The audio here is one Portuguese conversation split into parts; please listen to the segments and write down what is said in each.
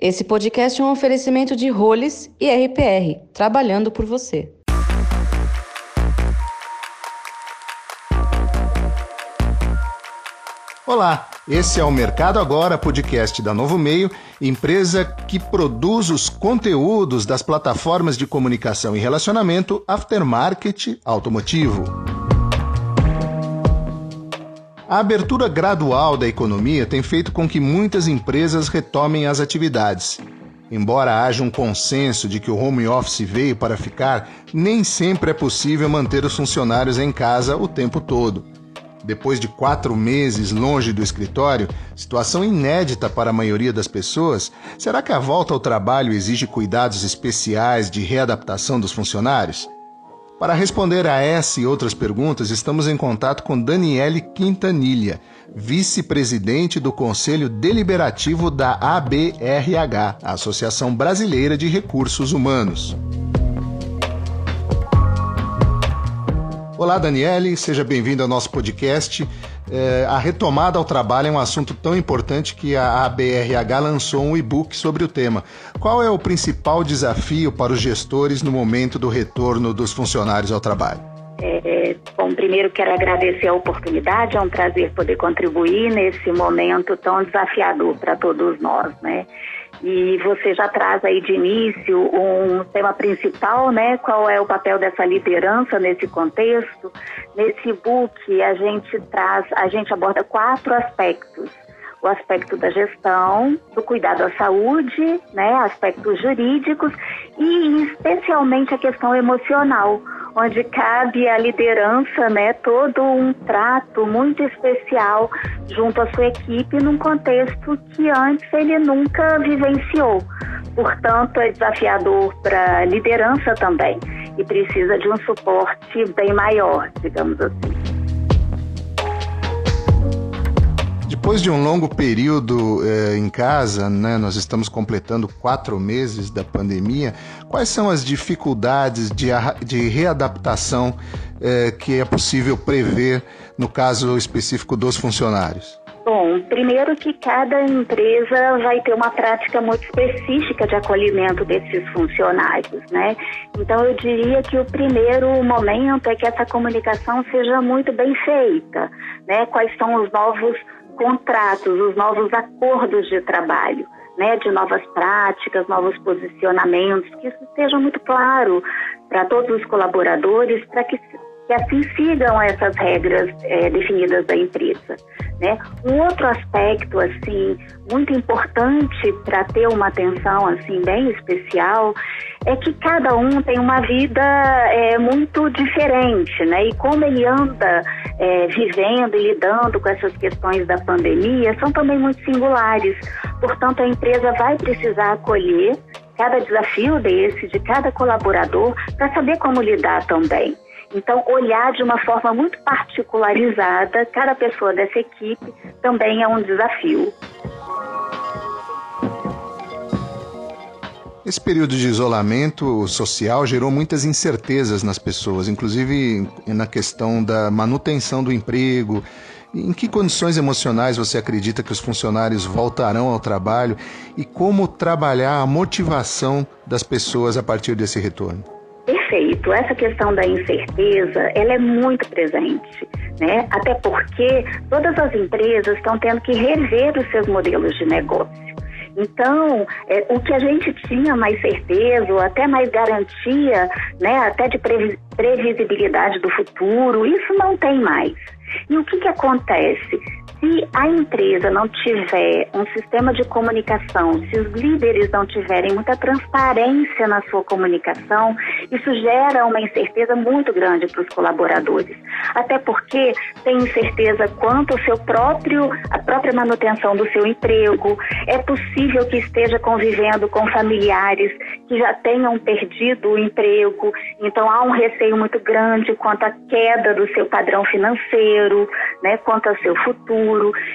Esse podcast é um oferecimento de Roles e RPR, trabalhando por você. Olá, esse é o Mercado Agora, podcast da Novo Meio, empresa que produz os conteúdos das plataformas de comunicação e relacionamento aftermarket automotivo. A abertura gradual da economia tem feito com que muitas empresas retomem as atividades. Embora haja um consenso de que o home office veio para ficar, nem sempre é possível manter os funcionários em casa o tempo todo. Depois de quatro meses longe do escritório, situação inédita para a maioria das pessoas, será que a volta ao trabalho exige cuidados especiais de readaptação dos funcionários? Para responder a essa e outras perguntas, estamos em contato com Daniele Quintanilha, vice-presidente do Conselho Deliberativo da ABRH, Associação Brasileira de Recursos Humanos. Olá, Daniele, seja bem-vindo ao nosso podcast. É, a retomada ao trabalho é um assunto tão importante que a ABRH lançou um e-book sobre o tema. Qual é o principal desafio para os gestores no momento do retorno dos funcionários ao trabalho? É, bom, primeiro quero agradecer a oportunidade, é um prazer poder contribuir nesse momento tão desafiador para todos nós, né? E você já traz aí de início um tema principal, né? Qual é o papel dessa liderança nesse contexto? Nesse book a gente traz, a gente aborda quatro aspectos o aspecto da gestão, do cuidado à saúde, né, aspectos jurídicos e especialmente a questão emocional, onde cabe à liderança, né, todo um trato muito especial junto à sua equipe num contexto que antes ele nunca vivenciou. Portanto, é desafiador para a liderança também e precisa de um suporte bem maior, digamos assim. Depois de um longo período eh, em casa, né, nós estamos completando quatro meses da pandemia, quais são as dificuldades de, de readaptação eh, que é possível prever no caso específico dos funcionários? Bom, primeiro que cada empresa vai ter uma prática muito específica de acolhimento desses funcionários, né? Então eu diria que o primeiro momento é que essa comunicação seja muito bem feita, né? Quais são os novos contratos, os novos acordos de trabalho, né, de novas práticas, novos posicionamentos, que isso esteja muito claro para todos os colaboradores, para que, que assim sigam essas regras é, definidas da empresa. Né? Um outro aspecto assim muito importante para ter uma atenção assim bem especial é que cada um tem uma vida é, muito diferente, né? E como ele anda é, vivendo e lidando com essas questões da pandemia são também muito singulares. Portanto, a empresa vai precisar acolher cada desafio desse de cada colaborador para saber como lidar também. Então, olhar de uma forma muito particularizada cada pessoa dessa equipe também é um desafio. Esse período de isolamento social gerou muitas incertezas nas pessoas, inclusive na questão da manutenção do emprego. Em que condições emocionais você acredita que os funcionários voltarão ao trabalho e como trabalhar a motivação das pessoas a partir desse retorno? Perfeito. Essa questão da incerteza, ela é muito presente, né? Até porque todas as empresas estão tendo que rever os seus modelos de negócio. Então, é, o que a gente tinha mais certeza, ou até mais garantia, né, até de previsibilidade do futuro, isso não tem mais. E o que, que acontece? Se a empresa não tiver um sistema de comunicação, se os líderes não tiverem muita transparência na sua comunicação, isso gera uma incerteza muito grande para os colaboradores. Até porque tem incerteza quanto ao seu próprio, a própria manutenção do seu emprego. É possível que esteja convivendo com familiares que já tenham perdido o emprego, então há um receio muito grande quanto à queda do seu padrão financeiro, né, quanto ao seu futuro.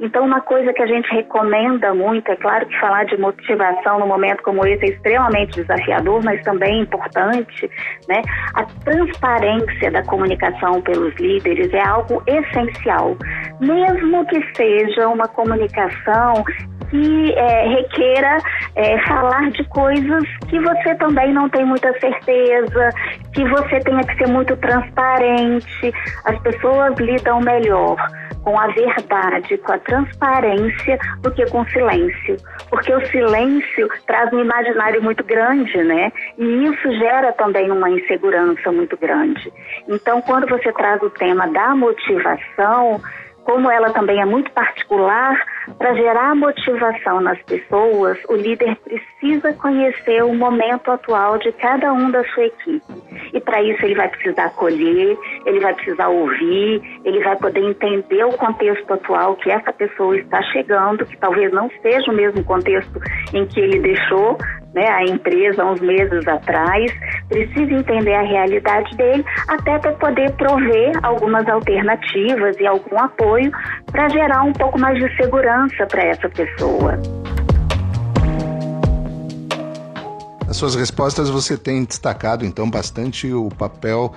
Então, uma coisa que a gente recomenda muito, é claro que falar de motivação no momento como esse é extremamente desafiador, mas também importante, né? A transparência da comunicação pelos líderes é algo essencial, mesmo que seja uma comunicação que é, requeira é, falar de coisas que você também não tem muita certeza, que você tenha que ser muito transparente. As pessoas lidam melhor com a verdade, com a transparência, do que com o silêncio. Porque o silêncio traz um imaginário muito grande, né? E isso gera também uma insegurança muito grande. Então, quando você traz o tema da motivação, como ela também é muito particular, para gerar motivação nas pessoas, o líder precisa conhecer o momento atual de cada um da sua equipe. E para isso ele vai precisar acolher, ele vai precisar ouvir, ele vai poder entender o contexto atual que essa pessoa está chegando, que talvez não seja o mesmo contexto em que ele deixou né, a empresa uns meses atrás, precisa entender a realidade dele, até para poder prover algumas alternativas e algum apoio para gerar um pouco mais de segurança para essa pessoa. Nas suas respostas você tem destacado então bastante o papel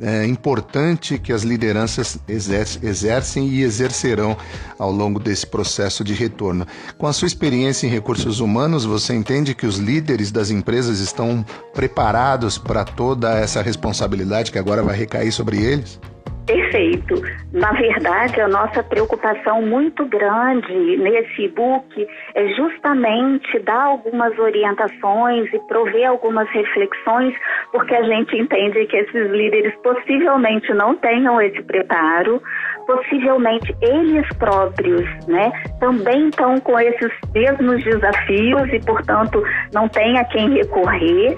é, importante que as lideranças exercem e exercerão ao longo desse processo de retorno. Com a sua experiência em recursos humanos, você entende que os líderes das empresas estão preparados para toda essa responsabilidade que agora vai recair sobre eles? Perfeito. Na verdade, a nossa preocupação muito grande nesse e-book é justamente dar algumas orientações e prover algumas reflexões, porque a gente entende que esses líderes possivelmente não tenham esse preparo, possivelmente eles próprios, né, também estão com esses mesmos desafios e, portanto, não tem a quem recorrer.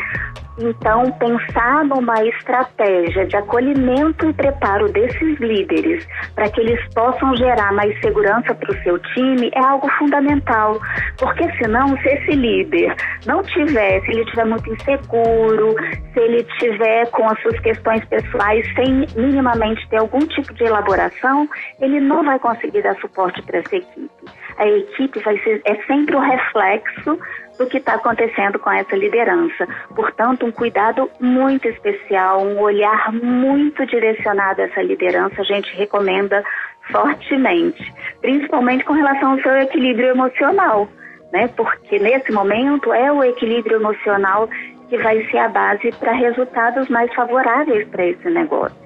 Então, pensar numa estratégia de acolhimento e preparo desses líderes para que eles possam gerar mais segurança para o seu time é algo fundamental. Porque senão, se esse líder não tiver, se ele estiver muito inseguro, se ele tiver com as suas questões pessoais sem minimamente ter algum tipo de elaboração, ele não vai conseguir dar suporte para essa equipe. A equipe vai ser, é sempre o reflexo do que está acontecendo com essa liderança. Portanto, um cuidado muito especial, um olhar muito direcionado a essa liderança, a gente recomenda fortemente, principalmente com relação ao seu equilíbrio emocional, né? Porque nesse momento é o equilíbrio emocional que vai ser a base para resultados mais favoráveis para esse negócio.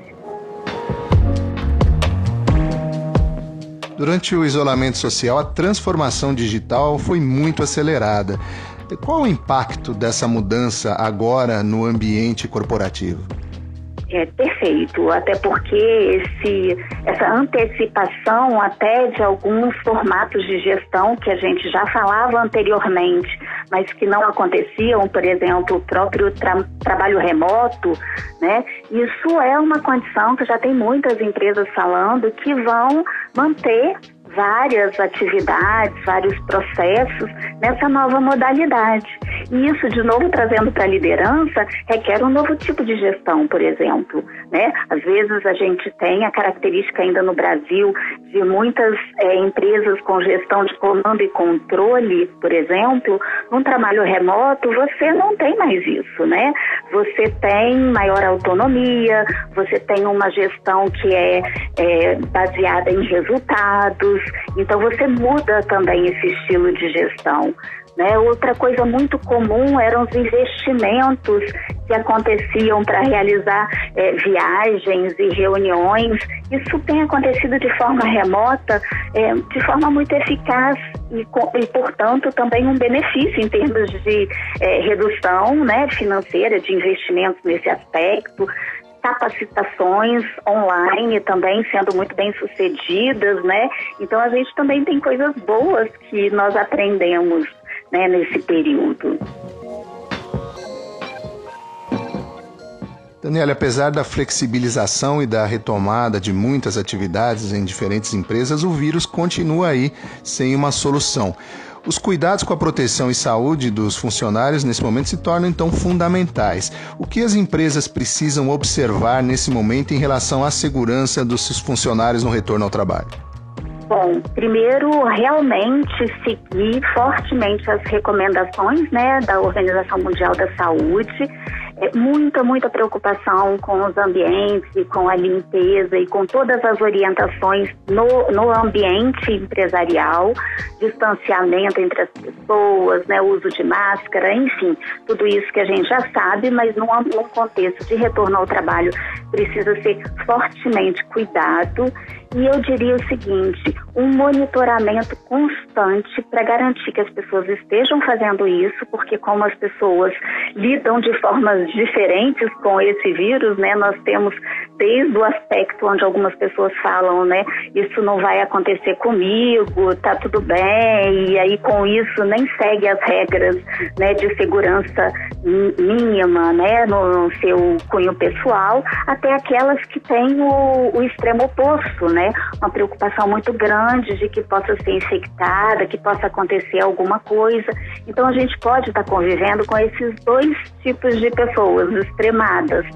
Durante o isolamento social, a transformação digital foi muito acelerada. Qual o impacto dessa mudança agora no ambiente corporativo? É perfeito, até porque esse, essa antecipação até de alguns formatos de gestão que a gente já falava anteriormente, mas que não aconteciam, por exemplo, o próprio tra trabalho remoto, né? Isso é uma condição que já tem muitas empresas falando que vão manter várias atividades, vários processos nessa nova modalidade. E isso, de novo, trazendo para a liderança, requer um novo tipo de gestão, por exemplo. Né? Às vezes a gente tem a característica ainda no Brasil de muitas é, empresas com gestão de comando e controle, por exemplo, num trabalho remoto, você não tem mais isso, né? Você tem maior autonomia, você tem uma gestão que é, é baseada em resultados, então você muda também esse estilo de gestão. Né? Outra coisa muito comum eram os investimentos que aconteciam para realizar é, viagens e reuniões. Isso tem acontecido de forma remota, é, de forma muito eficaz e, e, portanto, também um benefício em termos de é, redução né, financeira, de investimentos nesse aspecto capacitações online também sendo muito bem sucedidas, né? Então a gente também tem coisas boas que nós aprendemos né, nesse período. Daniela, apesar da flexibilização e da retomada de muitas atividades em diferentes empresas, o vírus continua aí sem uma solução. Os cuidados com a proteção e saúde dos funcionários nesse momento se tornam então fundamentais. O que as empresas precisam observar nesse momento em relação à segurança dos seus funcionários no retorno ao trabalho? Bom, primeiro, realmente seguir fortemente as recomendações né, da Organização Mundial da Saúde é muita, muita preocupação com os ambientes com a limpeza e com todas as orientações no, no ambiente empresarial, distanciamento entre as pessoas, né, uso de máscara, enfim, tudo isso que a gente já sabe, mas num, num contexto de retorno ao trabalho precisa ser fortemente cuidado e eu diria o seguinte: um monitoramento constante para garantir que as pessoas estejam fazendo isso, porque como as pessoas lidam de formas diferentes com esse vírus, né? Nós temos desde o aspecto onde algumas pessoas falam, né? Isso não vai acontecer comigo, tá tudo bem, e aí com isso nem segue as regras, né? De segurança mínima, né? No, seu cunho pessoal, até aquelas que têm o, o extremo oposto, né? Uma preocupação muito grande de que possa ser infectada, que possa acontecer alguma coisa. Então a gente pode estar convivendo com esses dois tipos de pessoas extremadas.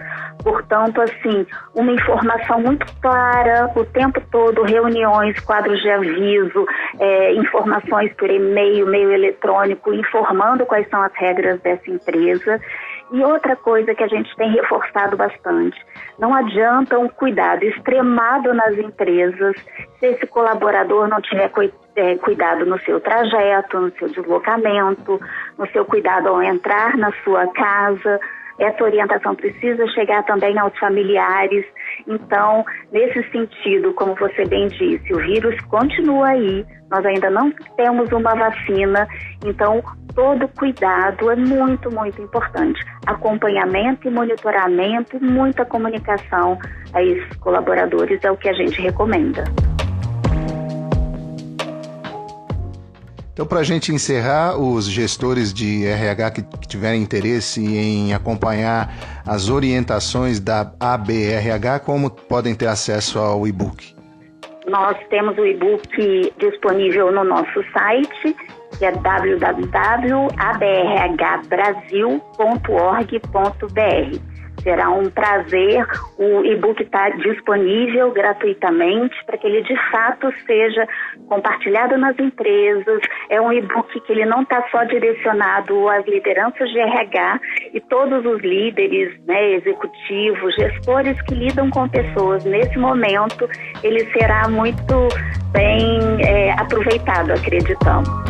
Portanto, assim, uma informação muito clara o tempo todo, reuniões, quadros de aviso, é, informações por e-mail, meio eletrônico, informando quais são as regras dessa empresa e outra coisa que a gente tem reforçado bastante, não adianta um cuidado extremado nas empresas se esse colaborador não tiver é, cuidado no seu trajeto, no seu deslocamento, no seu cuidado ao entrar na sua casa. Essa orientação precisa chegar também aos familiares. Então, nesse sentido, como você bem disse, o vírus continua aí, nós ainda não temos uma vacina, então todo cuidado é muito, muito importante. Acompanhamento e monitoramento, muita comunicação a esses colaboradores é o que a gente recomenda. Então, para a gente encerrar, os gestores de RH que tiverem interesse em acompanhar as orientações da ABRH, como podem ter acesso ao e-book? Nós temos o e-book disponível no nosso site que é www.abrhbrasil.org.br. Será um prazer. O e-book está disponível gratuitamente para que ele de fato seja compartilhado nas empresas. É um e-book que ele não está só direcionado às lideranças de RH e todos os líderes, né, executivos, gestores que lidam com pessoas nesse momento. Ele será muito bem é, aproveitado, acreditamos.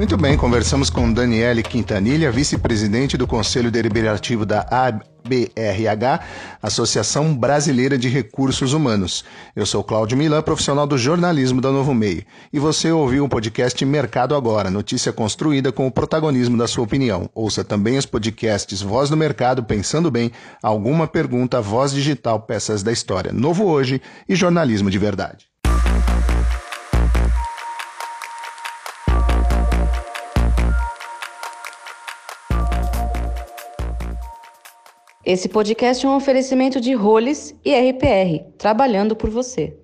Muito bem, conversamos com Daniele Quintanilha, vice-presidente do Conselho Deliberativo da ABRH, Associação Brasileira de Recursos Humanos. Eu sou Cláudio Milan, profissional do jornalismo da Novo Meio. E você ouviu o podcast Mercado Agora, notícia construída com o protagonismo da sua opinião. Ouça também os podcasts Voz do Mercado, Pensando Bem, Alguma Pergunta, Voz Digital, Peças da História, Novo Hoje e Jornalismo de Verdade. Esse podcast é um oferecimento de Roles e RPR, trabalhando por você.